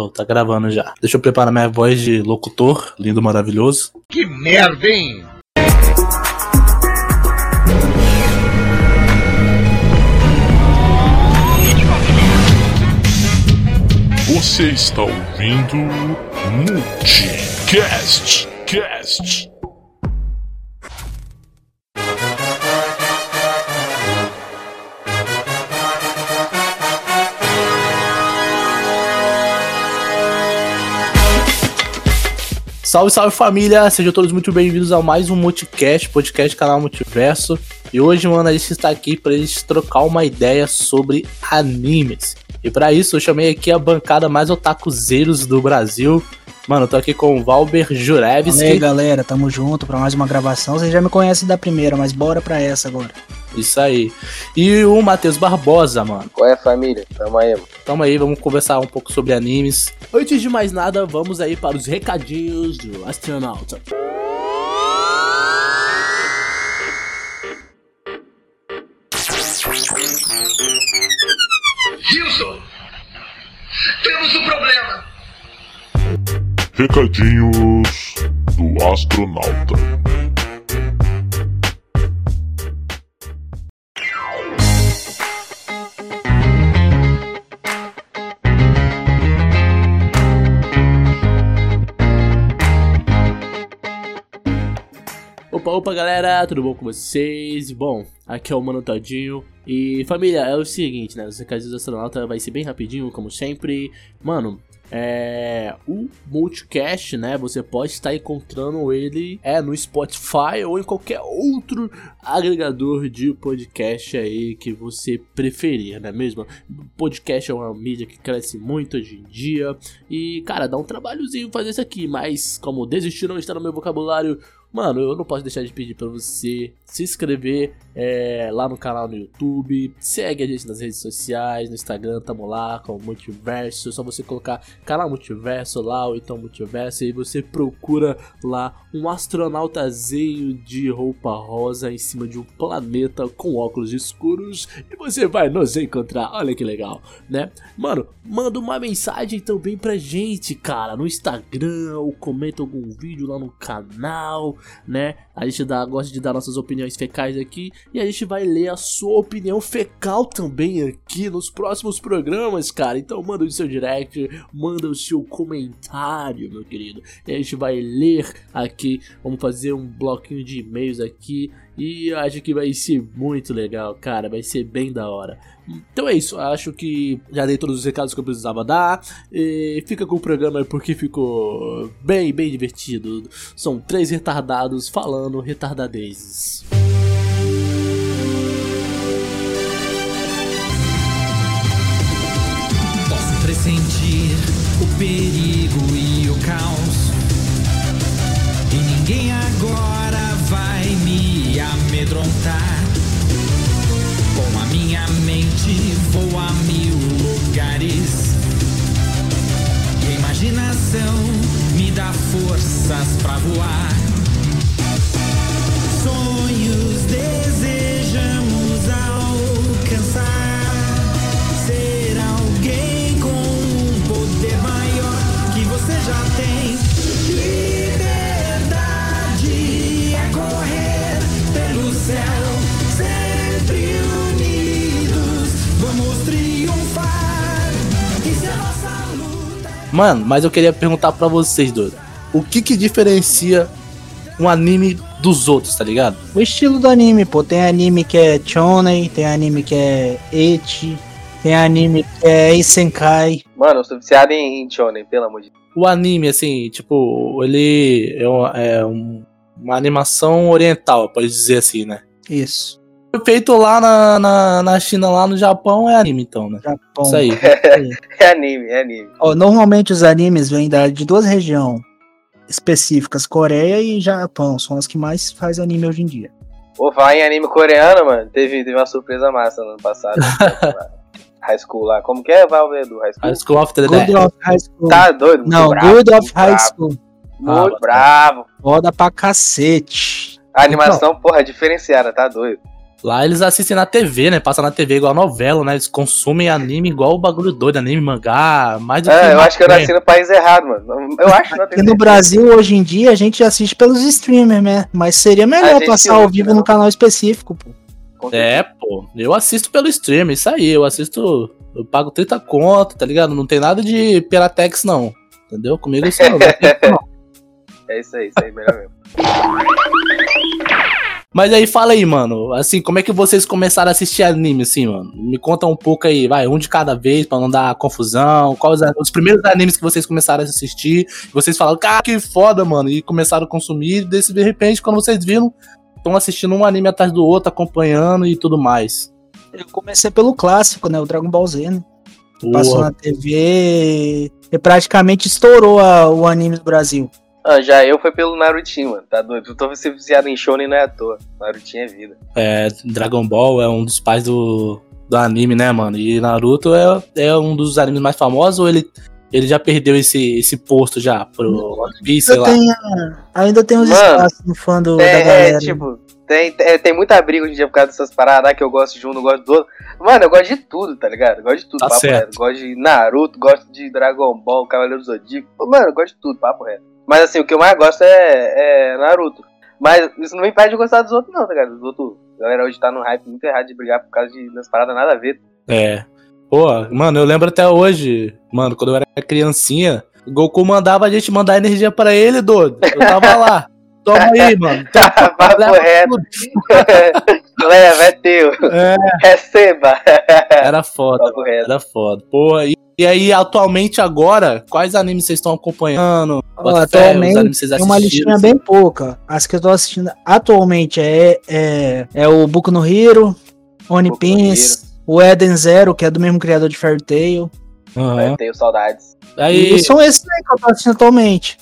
Oh, tá gravando já. Deixa eu preparar minha voz de locutor, lindo, maravilhoso. Que merda, hein? Você está ouvindo Multicast Cast. Salve, salve família! Sejam todos muito bem-vindos a mais um Multicast, podcast canal Multiverso. E hoje, a gente está aqui para eles trocar uma ideia sobre animes. E para isso, eu chamei aqui a bancada mais otakuzeiros do Brasil. Mano, eu tô aqui com o Valber Jurevski. E aí, galera, tamo junto para mais uma gravação. Vocês já me conhecem da primeira, mas bora pra essa agora. Isso aí. E o Matheus Barbosa, mano. Qual é, família? Tamo aí, mano. Tamo aí, vamos conversar um pouco sobre animes. Antes de mais nada, vamos aí para os recadinhos do astronauta. Gilson! Recadinhos do astronauta. Opa, opa, galera, tudo bom com vocês? Bom, aqui é o Mano Todinho. E família, é o seguinte, né? Os recadinhos do astronauta vai ser bem rapidinho, como sempre. Mano, é, o Multicast, né? Você pode estar encontrando ele é no Spotify ou em qualquer outro agregador de podcast aí que você preferir, não é mesmo? Podcast é uma mídia que cresce muito hoje em dia e, cara, dá um trabalhozinho fazer isso aqui, mas como desistir não está no meu vocabulário, Mano, eu não posso deixar de pedir para você se inscrever é, lá no canal no YouTube, segue a gente nas redes sociais, no Instagram, tamo lá com o Multiverso, é só você colocar canal Multiverso lá ou então Multiverso e você procura lá um astronautazinho de roupa rosa em cima de um planeta com óculos escuros e você vai nos encontrar, olha que legal, né? Mano, manda uma mensagem também pra gente, cara, no Instagram ou comenta algum vídeo lá no canal, né? A gente dá, gosta de dar nossas opiniões fecais aqui e a gente vai ler a sua opinião fecal também aqui nos próximos programas, cara. Então manda o seu direct, manda o seu comentário, meu querido. E a gente vai ler aqui, vamos fazer um bloquinho de e-mails aqui e eu acho que vai ser muito legal, cara. Vai ser bem da hora. Então é isso, acho que já dei todos os recados que eu precisava dar. E fica com o programa porque ficou bem, bem divertido. São três retardados falando retardadezes. Posso pressentir o perigo e o caos. Mente vou a mil lugares. E a imaginação me dá forças pra voar. Sonhos desejamos alcançar. Ser alguém com um poder maior que você já tem. Mano, mas eu queria perguntar pra vocês, doido. O que que diferencia um anime dos outros, tá ligado? O estilo do anime, pô, tem anime que é shonen, tem anime que é ecchi, tem anime que é isenkai. Mano, eu sou viciado em, em Shonen, pelo amor de Deus. O anime, assim, tipo, ele é, um- é um- uma animação oriental, pode dizer assim, né? Isso. Feito lá na, na, na China, lá no Japão, é anime, então, né? Japão. Isso aí. É anime, é anime. Ó, normalmente os animes vêm da- de duas regiões específicas, Coreia e Japão, são as que mais faz anime hoje em dia. Vou falar em anime coreano, mano. Teve, teve uma surpresa massa no ano passado. high School lá. Como que é, Valver, do High School? High School of the Good Dead. of High School. Tá doido? Não, bravo, Good of High bravo, School. Muito Ah, bravo. Foda pra cacete. A animação, porra, é diferenciada, tá doido. Lá eles assistem na TV, né? Passa na TV igual novela, né? Eles consumem anime igual o bagulho doido, anime, mangá, mais do que. É, eu acho que eu nasci no país errado, mano. Eu acho que não Aqui no Brasil, hoje em dia, a gente assiste pelos streamers, né? Mas seria A melhor passar ao vivo não. no canal específico, pô. É, pô. Eu assisto pelo stream, isso aí. Eu assisto. Eu pago 30 conto, tá ligado? Não tem nada de Piratex, não. Entendeu? Comigo isso, não. É isso aí, isso aí, melhor mesmo. Mas aí fala aí, mano. Assim, como é que vocês começaram a assistir anime, assim, mano? Me conta um pouco aí, vai, um de cada vez, pra não dar confusão. Quais os, os primeiros animes que vocês começaram a assistir? Vocês falaram, cara, que foda, mano. E começaram a consumir. E desse, de repente, quando vocês viram, estão assistindo um anime atrás do outro, acompanhando e tudo mais. Eu comecei pelo clássico, né? O Dragon Ball Z, né? Passou na TV e praticamente estourou a- o anime do Brasil. Ah, já eu foi pelo Narutinho, mano. Tá doido? Eu tô viciado em Shonen não é à toa. Narutinho é vida. É, Dragon Ball é um dos pais do, do anime, né, mano? E Naruto é, é um dos animes mais famosos ou ele, ele já perdeu esse, esse posto já pro One Piece, sei lá? tenho, ainda tem uns Mano, espaços no fã do, da É, galera. é, tipo, tem, tem, tem muita briga hoje em dia por causa dessas paradas ah, que eu gosto de um, não gosto do outro. Mano, eu gosto de tudo, tá ligado? Eu gosto de tudo, Tá papo certo. reto. Gosto de Naruto, gosto de Dragon Ball, Cavaleiro do Zodíaco. Mano, eu gosto de tudo, papo reto. Mas assim, o que eu mais gosto é, é Naruto. Mas isso não me impede de gostar dos outros, não, tá ligado? Os outros. A galera hoje tá num hype muito errado de brigar por causa de das paradas nada a ver. É. Pô, mano, eu lembro até hoje, mano, quando eu era criancinha, o Goku mandava a gente mandar energia pra ele, doido. Eu tava lá. Toma aí, mano. Toma, Papo reto. Leva, é teu. É, Receba. era foda, era foda. Pô, e, e aí, atualmente agora, quais animes vocês estão acompanhando? Ó, atualmente tem uma listinha assim. bem pouca. As que eu tô assistindo atualmente é, é, é o Boku no Hero, One Boku Piece, o Eden Zero, que é do mesmo criador de Fairy Tail. Aham. Eu tenho saudades. Aí, E são esses aí que eu tô assistindo atualmente.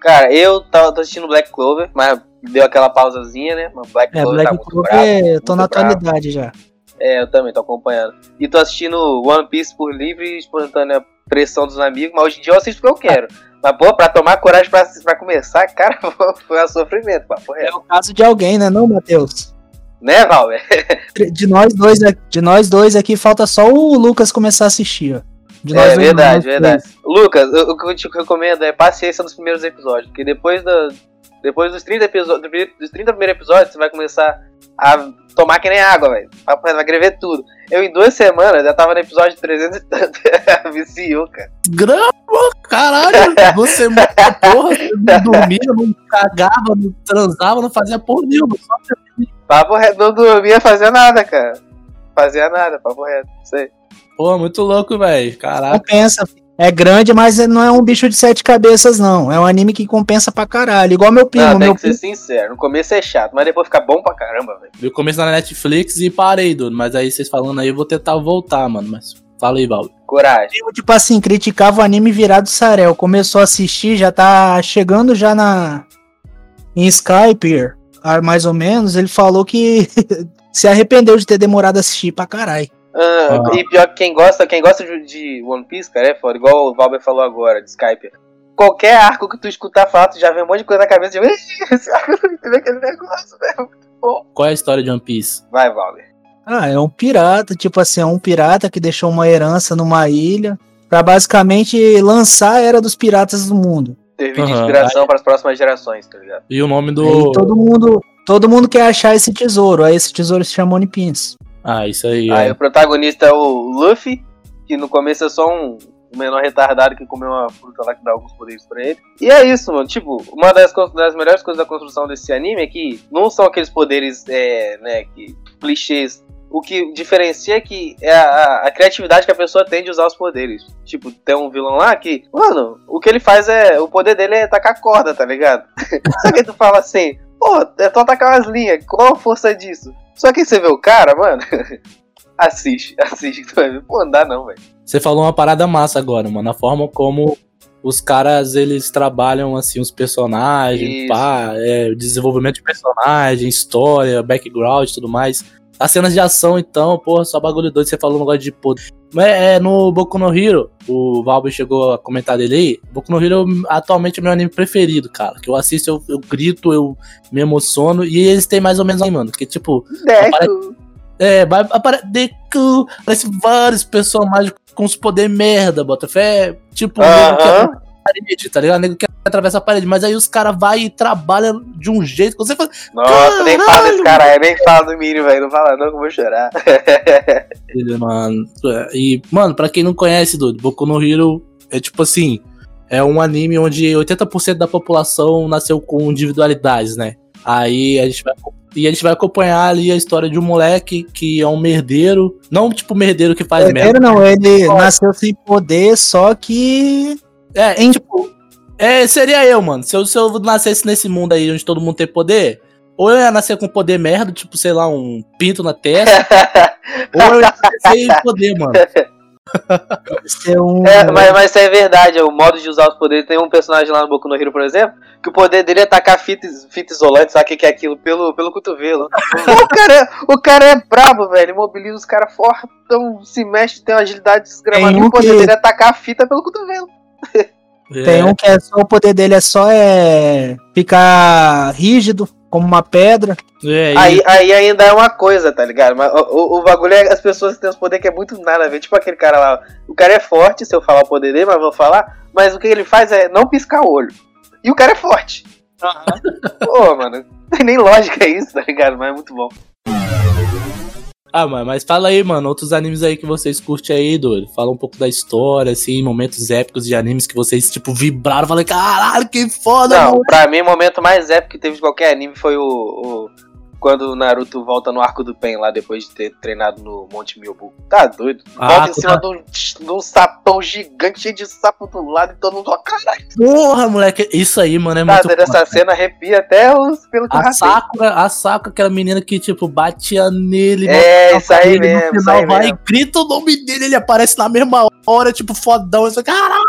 Cara, eu tô assistindo Black Clover, mas deu aquela pausazinha, né? Mas Black É, Clover tá Black muito Clover, bravo. é, eu muito tô na bravo. atualidade já. É, eu também tô acompanhando. E tô assistindo One Piece por livre e espontânea pressão dos amigos, mas hoje em dia eu assisto porque eu quero. Mas, pô, pra tomar coragem pra, pra começar, cara, foi um sofrimento, papo É reto. o caso de alguém, né, não, Matheus? Né, Valber? De nós dois, aqui- de nós dois aqui, falta só o Lucas começar a assistir, ó. De nós É verdade, verdade. três. Lucas, o o que eu te recomendo é paciência nos primeiros episódios, porque depois, da, depois dos 30 episódios, dos 30 primeiros episódios, você vai começar a tomar que nem água, velho. Vai vai querer ver tudo. Eu em duas semanas já tava no episódio 300 e tanto. Viciou, cara. grama, caralho. Você, porra, você não dormia, não cagava, não transava, não fazia porra nenhuma. Só Papo reto, não dormia, fazia nada, cara. Fazia nada, papo reto. Isso aí. Pô, muito louco, velho. Caraca. Compensa. É grande, mas não é um bicho de sete cabeças, não. É um anime que compensa pra caralho. Igual meu primo. Não, tem meu que ser sincero. No começo é chato, mas depois fica bom pra caramba, velho. Eu comecei na Netflix e parei, doido. Mas aí vocês falando aí, eu vou tentar voltar, mano. Mas fala aí, Val. Coragem. primo, tipo assim, criticava o anime virado Sarel. Começou a assistir, já tá chegando já na. Em Skype, ah, mais ou menos. Ele falou que se arrependeu de ter demorado a assistir pra caralho. Ah, Ah. E pior que quem gosta, quem gosta de, de One Piece, cara, é foda. Igual o Valber falou agora, de Skype. Qualquer arco que tu escutar tu já vê um monte de coisa na cabeça. "Ih, esse arco não entendeu aquele negócio, velho. Qual é a história de One Piece? Vai, Valber. Ah, é um pirata, tipo assim, é um pirata que deixou uma herança numa ilha pra basicamente lançar a era dos piratas do mundo. Servir de Aham. inspiração para as próximas gerações, tá ligado? E o nome Aí do. todo mundo, todo mundo quer achar esse tesouro. Aí esse tesouro se chama One Piece. Ah, isso aí. Aí é. o protagonista é o Luffy, que no começo é só um, menor retardado que comeu uma fruta lá que dá alguns poderes pra ele. E é isso, mano. Tipo, uma das, das melhores coisas da construção desse anime é que não são aqueles poderes, é, né, que, clichês. O que diferencia é que é a, a criatividade que a pessoa tem de usar os poderes. Tipo, tem um vilão lá que, mano, o que ele faz é. O poder dele é tacar corda, tá ligado? Só que tu fala assim, pô, é só tacar umas linhas, qual a força disso? Só que você vê o cara, mano, assiste, assiste que tu vai ver. Pô, não dá não, velho. Você falou uma parada massa agora, mano. A forma como os caras eles trabalham assim os personagens, Isso. pá, é, o desenvolvimento de personagem, história, background e tudo mais. As cenas de ação, então, porra, só bagulho doido. Você falou um negócio de poder. Mas é, no Boku no Hero, o Valber chegou a comentar dele aí. Boku no Hero é atualmente o meu anime preferido, cara. Que eu assisto, eu, eu grito, eu me emociono. E eles têm mais ou menos aí, mano. Que tipo, Deco. É, vai aparecer. Deku, Aparece vários personagens com os poderes merda, bota fé. Tipo, que Aham. parede, tá ligado? Nego que atravessa a parede, mas aí os caras vai e trabalham de um jeito que você fala. Nossa, nem fala desse cara aí, nem fala do Mini, velho. Não fala não que eu vou chorar. Mano. É, E, mano, pra quem não conhece, Dudu, Boku no Hero é tipo assim: é um anime onde 80% da população nasceu com individualidades, né? Aí a gente vai. E a gente vai acompanhar ali a história de um moleque que é um merdeiro. Não tipo merdeiro que faz merda. Herdeiro não, ele nasceu sem poder, só que. É, Em- tipo. É, seria eu, mano. Se eu, se eu nascesse nesse mundo aí onde todo mundo tem poder, ou eu ia nascer com poder merda, tipo, sei lá, um pinto na testa, ou eu ia nascer sem poder, mano. Ser um. É, mas, mas isso é verdade, é o modo de usar os poderes. Tem um personagem lá no Boku no Hero, por exemplo, que o poder dele é tacar fita, fita isolante, sabe o que que é aquilo? Pelo, pelo cotovelo. o, cara, é- o cara é brabo, velho. Mobiliza os caras fortão, se mexe, tem uma agilidade desgramada. E o poder que- dele é tacar a fita pelo cotovelo. Tem É. um que é só o poder dele é só é ficar rígido, como uma pedra. É, e- Aí, aí ainda é uma coisa, tá ligado? Mas o, o, o bagulho é as pessoas que têm os poderes que é muito nada a ver. Tipo aquele cara lá. O cara é forte, se eu falar o poder dele, mas vou falar. Mas o que ele faz é não piscar o olho. E o cara é forte. Pô, mano, não tem nem lógica isso, tá ligado? Mas é muito bom. Ah, mas, mas fala aí, mano, outros animes aí que vocês curtem aí, doido. Fala um pouco da história, assim, momentos épicos de animes que vocês, tipo, vibraram. Falei, caralho, que foda, Não, mano. pra mim o momento mais épico que teve de qualquer anime foi o. o- quando o Naruto volta no arco do Pen lá depois de ter treinado no Monte Myobu. Tá doido? Ah, Volta em tu cima tá- de, um, sapão gigante, cheio de sapo do lado e todo mundo. ó, Caralho, Porra, moleque, isso aí, mano, é tá muito essa foda, cena arrepia até os pelo que A. Sakura, a Sakura, aquela menina que, tipo, batia nele. É, isso aí ele, mesmo, No final vai mesmo. e grita o nome dele, ele aparece na mesma hora, tipo, fodão. Isso, caralho.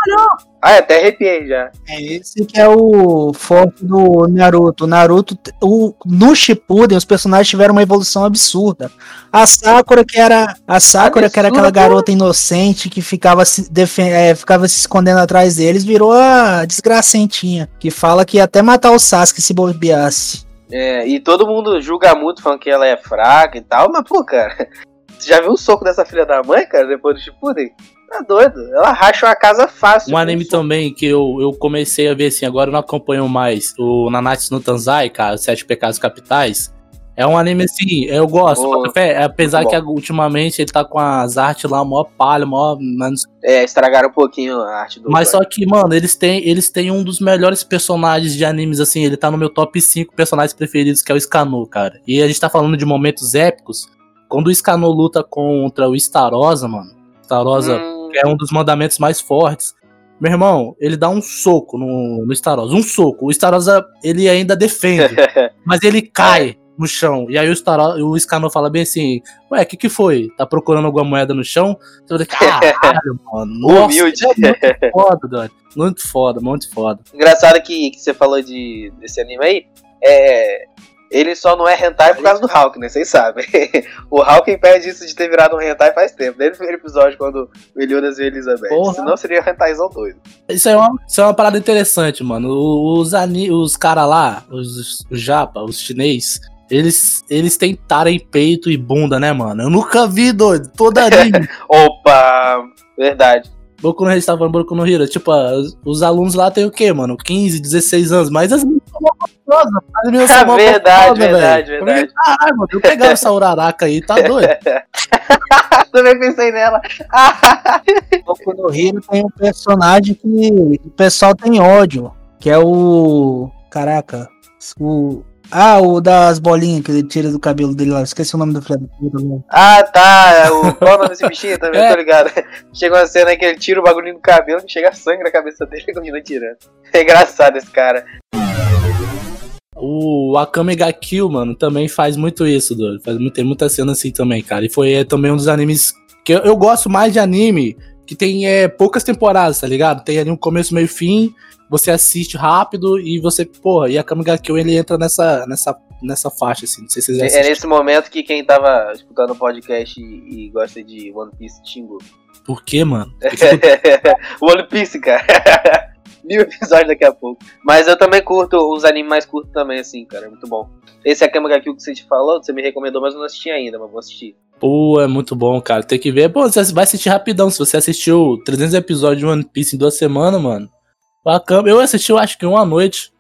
Ah, até arrepiei já. É esse que é o forte do Naruto. Naruto, o, no Shippuden, os personagens tiveram uma evolução absurda. A Sakura, que era a Sakura, que era aquela garota inocente que ficava se, é, ficava se escondendo atrás deles, virou a desgracentinha, que fala que ia até matar o Sasuke se bobeasse. É, e todo mundo julga muito, falando que ela é fraca e tal, mas, pô, cara, você já viu o soco dessa filha da mãe, cara, depois do Shippuden? Tá doido, ela racha uma casa fácil. Um anime também que eu, eu comecei a ver assim, agora eu não acompanho mais. O Nanatsu no Tanzai, cara, os Sete Pecados Capitais. É um anime assim, eu gosto, Oh, apesar que ultimamente ele tá com as artes lá, mó palha, mó. É, estragaram um pouquinho a arte do. mas só que, mano, eles têm, eles têm um dos melhores personagens de animes, assim, ele tá no meu top 5 personagens preferidos, que é o Scanu, cara. E a gente tá falando de momentos épicos. Quando o Scanu luta contra o Starosa, mano. Starosa Hum, que é um dos mandamentos mais fortes. Meu irmão, ele dá um soco no, no Starosa. Um soco. O Starosa, ele ainda defende, mas ele cai no chão. E aí o, Starosa, o Scano fala bem assim: Ué, o que que foi? Tá procurando alguma moeda no chão? Você vai caralho, mano. Nossa, Humilde. é muito foda, doido. Muito foda, muito foda. Engraçado que, que você falou de, desse anime aí, é. Ele só não é hentai por causa do Hulk, né? Vocês sabem. o Hulk impede isso de ter virado um hentai faz tempo. Desde o primeiro episódio, quando o Meliodas viu Elizabeth. Porra. Senão seria um hentaizão doido. Isso é uma, isso é uma parada interessante, mano. Os, ani, os caras lá, os, os japa, os chinês, eles, eles têm tara em peito e bunda, né, mano? Eu nunca vi, doido. Toda anime. Opa! Verdade. Boku no Hero, tava falando Boku no Hero. Tipo, ah, os, os alunos lá tem o quê, mano? 15, 16 anos. Mas as meninas são mó gostosas. As meninas são mó verdade, verdade, velho. verdade. Caralho, mano. Eu pegava essa uraraca aí, tá doido? Também pensei nela. Boku no Hero tem um personagem que o pessoal tem ódio, que é o. Caraca. O. Ah, o das bolinhas que ele tira do cabelo dele lá. Esqueci o nome do filho mano. ah, tá. O, qual o nome desse bichinho também? É. Tô ligado. Chega uma cena aí que ele tira o bagulho do cabelo, que chega sangue na cabeça dele e continua tirando. É engraçado esse cara. O Akame ga Kill, mano, também faz muito isso, doido. Faz muito, tem muita cena assim também, cara. E foi é, também um dos animes que eu, eu gosto mais de anime que tem é, poucas temporadas, tá ligado? Tem ali um começo, meio e fim, você assiste rápido e você, porra, e Akame ga Kill ele entra nessa, nessa, nessa faixa, assim. Não sei se vocês já É nesse momento que quem tava escutando o podcast e, e gosta de One Piece xingou. Por quê, mano? One Piece, cara. mil episódios daqui a pouco. Mas eu também curto os animes mais curtos também, assim, cara. É muito bom. Esse Akame ga Kill que você te falou, você me recomendou, mas eu não assisti ainda, mas vou assistir. Pô, é muito bom, cara. Tem que ver. Pô, você vai assistir rapidão. Se você assistiu 300 episódios de One Piece em duas semanas, mano. Bacana. Eu assisti, eu acho que uma noite.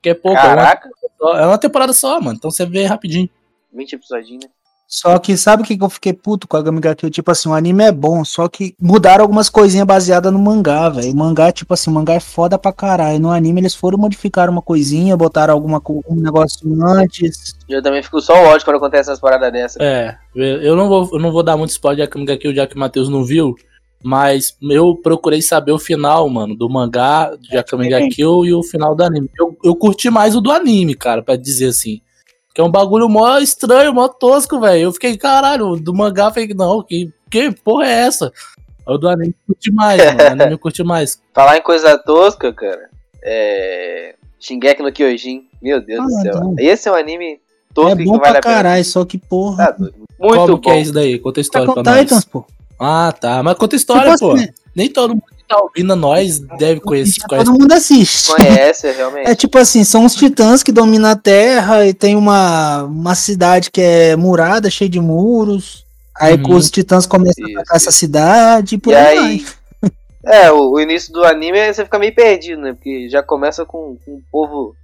Que é pouco. É uma, Caraca, é uma temporada só, mano. Então você vê rapidinho. 20 episodinhos, né? Só que sabe o que, que eu fiquei puto com a Gami ga Kill? Tipo assim, o anime é bom, só que mudaram algumas coisinhas baseadas no mangá, velho. O mangá, tipo assim, o mangá é foda pra caralho. No anime eles foram modificar uma coisinha, botaram alguma um negócio antes. Eu também fico só ódio quando acontece essas paradas dessas. É, eu não vou, eu não vou dar muito spoiler de Akame ga Kill, já que o Matheus não viu. Mas eu procurei saber o final, mano, do mangá de Akame ga Kill e o final do anime. Eu, eu curti mais o do anime, cara, pra dizer assim. Que é um bagulho mó estranho, mó tosco, velho. Eu fiquei, caralho, do mangá, falei, não, que, que porra é essa? O do anime eu curti mais, mano. O anime eu curti mais. Falar em coisa tosca, cara. É. Shingeki no Kyojin. Meu Deus do Ah, céu. não. Esse é um anime tosco é que bom vale pra a pena. caralho, só que porra. Tá doido. Muito Como bom. que é isso daí? Conta a história Attack pra nós. Titans, pô. Ah, tá. Mas conta a história, Tipo pô. assim, Nem todo mundo que tá ouvindo nós deve conhecer. já conhece todo mundo assiste. Conhece, realmente. É tipo assim, são os titãs que dominam a Terra e tem uma, uma cidade que é murada, cheia de muros. Aí Uhum. os titãs começam a Isso, atacar essa cidade e por E aí, é, o, o início do anime você fica meio perdido, né? Porque já começa com, com o povo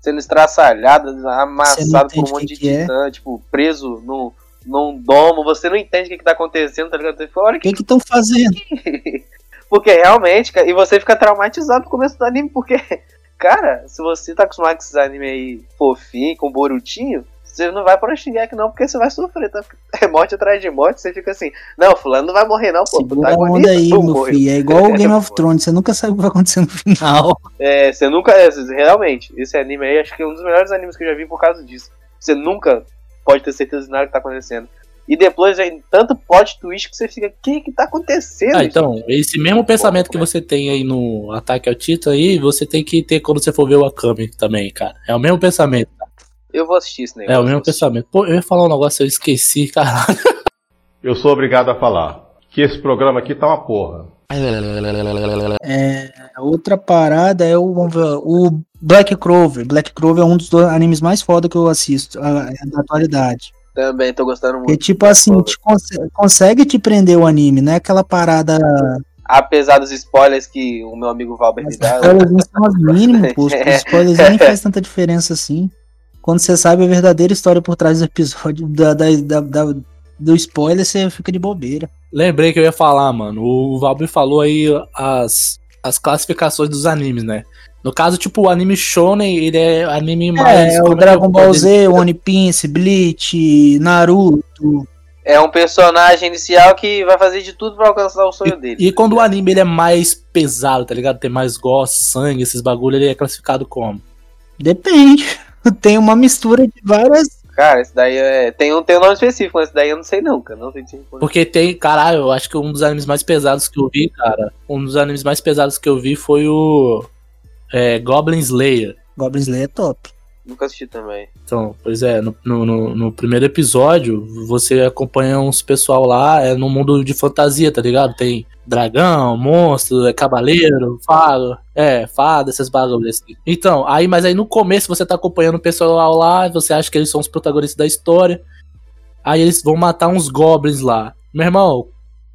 sendo estraçalhado, amassado por um monte o de que que é. titã, tipo, preso no, num domo. Você não entende o que, que tá acontecendo, tá ligado? Você fala, olha O que que estão fazendo? Porque realmente, cara, e você fica traumatizado no começo do anime, porque, cara, se você tá acostumado com esses animes aí fofinho, com Borutinho, você não vai pra Shingeki não, porque você vai sofrer, tá? É morte atrás de morte, você fica assim, não, fulano não vai morrer não, pô, Segura onda aí, meu filho. É igual o Game of Thrones, você nunca sabe o que vai acontecer no final. É, você nunca, é, realmente, esse anime aí, acho que é um dos melhores animes que eu já vi por causa disso. Você nunca pode ter certeza de nada que tá acontecendo. E depois vem tanto plot twist que você fica, o que que tá acontecendo? Ah, então, esse mesmo pensamento que você tem aí no Ataque ao Tito aí, você tem que ter quando você for ver o Akame também, cara. É o mesmo pensamento. Eu vou assistir esse negócio. É o mesmo pensamento. Pô, eu ia falar um negócio, eu esqueci, caralho. Eu sou obrigado a falar que esse programa aqui tá uma porra. É, outra parada é o, o Black Clover. Black Clover é um dos dois animes mais foda que eu assisto a- é da atualidade. Também tô gostando muito. Porque, tipo assim, te conse- consegue te prender o anime, não é aquela parada. Apesar dos spoilers que o meu amigo Valber me Os dá. spoilers são os mínimos, pô. Os spoilers nem faz tanta diferença assim. Quando você sabe a verdadeira história por trás do episódio, da- da- da- do spoiler, você fica de bobeira. Lembrei que eu ia falar, mano. O Valber falou aí as, as classificações dos animes, né? No caso, tipo, o anime Shonen, ele é anime mais. É, como o é que Dragon Ball Z, One Piece, Bleach, Naruto. É um personagem inicial que vai fazer de tudo pra alcançar o sonho dele. E, e quando o anime ele é mais pesado, tá ligado? Tem mais gosto, sangue, esses bagulho, ele é classificado como? Depende. Tem uma mistura de várias. Cara, esse daí é. Tem um, tem um nome específico, mas esse daí eu não sei não, cara. Não sei te responder. Porque tem, caralho, eu acho que um dos animes mais pesados que eu vi, cara, um dos animes mais pesados que eu vi foi o é, Goblin Slayer. Goblin Slayer é top. Nunca assisti também. Então, pois é, no, no, no- no primeiro episódio, você acompanha uns pessoal lá, é num mundo de fantasia, tá ligado? Tem dragão, monstro, é cavaleiro, fada, é, fada, esses bagulhos assim. Então, aí, mas aí no começo você tá acompanhando o pessoal lá, você acha que eles são os protagonistas da história, aí eles vão matar uns goblins lá. Meu irmão,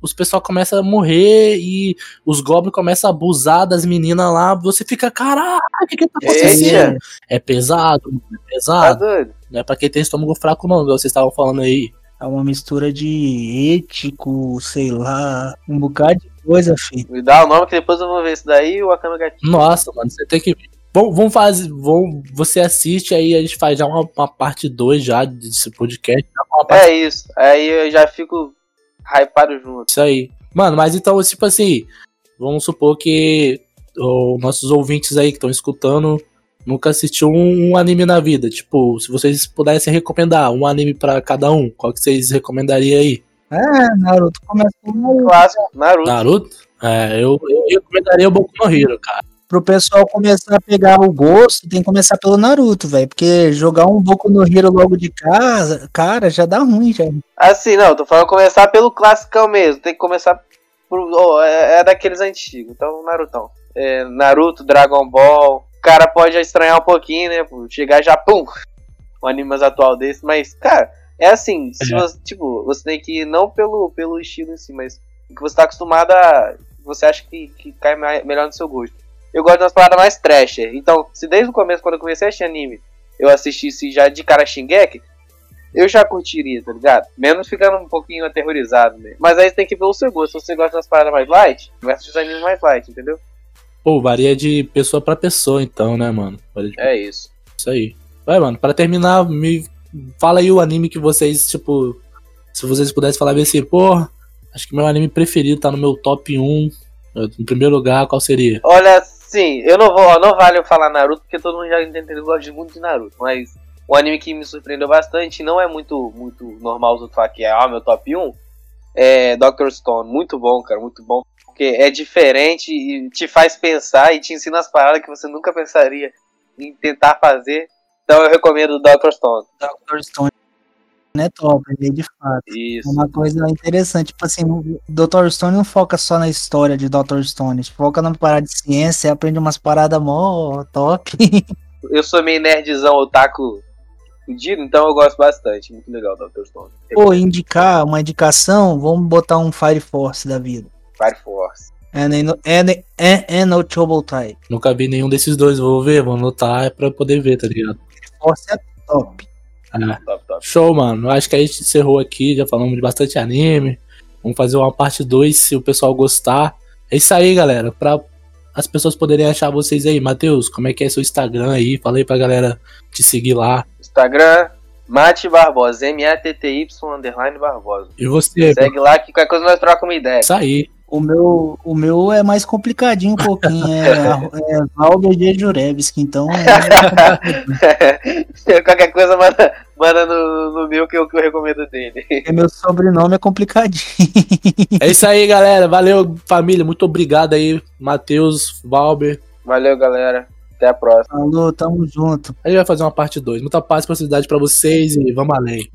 os pessoal começam a morrer e os goblins começam a abusar das meninas lá, você fica, caralho, o que que tá acontecendo? É pesado, é tá pesado. doido? Não é pra quem tem estômago fraco, não, igual vocês estavam falando aí. É uma mistura de ético, sei lá, um bocado de coisa, filho. Me dá o nome que depois eu vou ver isso daí e o Akame ga Kill. Nossa, mano, você tem que. Vamos, vamos fazer. Vamos, você assiste aí, a gente faz já uma, uma parte 2 já desse podcast. Já uma parte É isso. Aí eu já fico hypado junto. Isso aí. Mano, mas então, tipo assim, vamos supor que os nossos ouvintes aí que estão escutando nunca assistiu um, um anime na vida. Tipo, se vocês pudessem recomendar um anime pra cada um, qual que vocês recomendariam aí? É, Naruto começou Clássico, Naruto. Naruto? É, eu, eu recomendaria o Boku no Hero, cara. Pro pessoal começar a pegar o gosto, tem que começar pelo Naruto, velho. Porque jogar um Boku no Hero logo de casa, cara, já dá ruim, já. Assim, não, tô falando começar pelo classicão mesmo. Tem que começar por. oh, é, é daqueles antigos. Então, Narutão. é, Naruto, Dragon Ball. O cara pode estranhar um pouquinho, né? pô, Chegar já, pum, um anime mais atual desse. Mas, cara, é assim, se É. você, tipo, você tem que ir não pelo, pelo estilo em si, mas o que você tá acostumado a. Você acha que, que cai melhor no seu gosto. Eu gosto das paradas mais trasher. Então, se desde o começo, quando eu comecei a assistir anime, eu assistisse já de cara Shingeki, eu já curtiria, tá ligado? Menos ficando um pouquinho aterrorizado, né? Mas aí você tem que ver o seu gosto. Se você gosta das paradas mais light, vai assistir os animes mais light, entendeu? Pô, varia de pessoa pra pessoa, então, né, mano? De- É isso. Isso aí. Vai, mano, pra terminar, me fala aí o anime que vocês, tipo, se vocês pudessem falar bem assim, pô, acho que meu anime preferido tá no meu top 1. Em primeiro lugar, qual seria? Olha, sim, eu não vou, não vale eu falar Naruto, porque todo mundo já entendeu que eu gosto muito de Naruto, mas o anime que me surpreendeu bastante, não é muito, muito normal os falar que é ah, meu top 1, é Dr. Stone, muito bom, cara, muito bom, porque é diferente e te faz pensar e te ensina as paradas que você nunca pensaria em tentar fazer, então eu recomendo Dr. Stone. Dr. Stone é top, ele é de fato. É Isso. uma coisa interessante, tipo assim, o Dr. Stone não foca só na história de Dr. Stone, foca na parada de ciência, aprende umas paradas mó top. Eu sou meio nerdzão otaku fudido, então eu gosto bastante, muito legal Dr. Stone. Pô, indicar uma indicação, vamos botar um Fire Force da vida. Fire Force. É, é, nem- é, é no Trouble Type. Nunca vi nenhum desses dois, vou ver, vou anotar pra poder ver, tá ligado? Force é top. Ah, Top, top. show, mano. Acho que a gente encerrou aqui, já falamos de bastante anime. Vamos fazer uma parte 2 se o pessoal gostar. É isso aí, galera. Pra as pessoas poderem achar vocês aí. Matheus, como é que é seu Instagram aí? Fala aí pra galera te seguir lá. Instagram, Mate Barbosa, M-A-T-T-Y underline Barbosa. E você? Segue lá que qualquer coisa nós trocamos uma ideia. Isso aí. O meu, o meu é mais complicadinho um pouquinho. É, é Valber G. Jurevski, então. É, qualquer coisa manda, manda no, no meu que eu, que eu recomendo dele. é meu sobrenome é complicadinho. É isso aí, galera. Valeu, família. Muito obrigado aí, Matheus, Valber. Valeu, galera. Até a próxima. Falou, tamo junto. A gente vai fazer uma parte 2. Muita paz e prosperidade pra vocês e vamos além.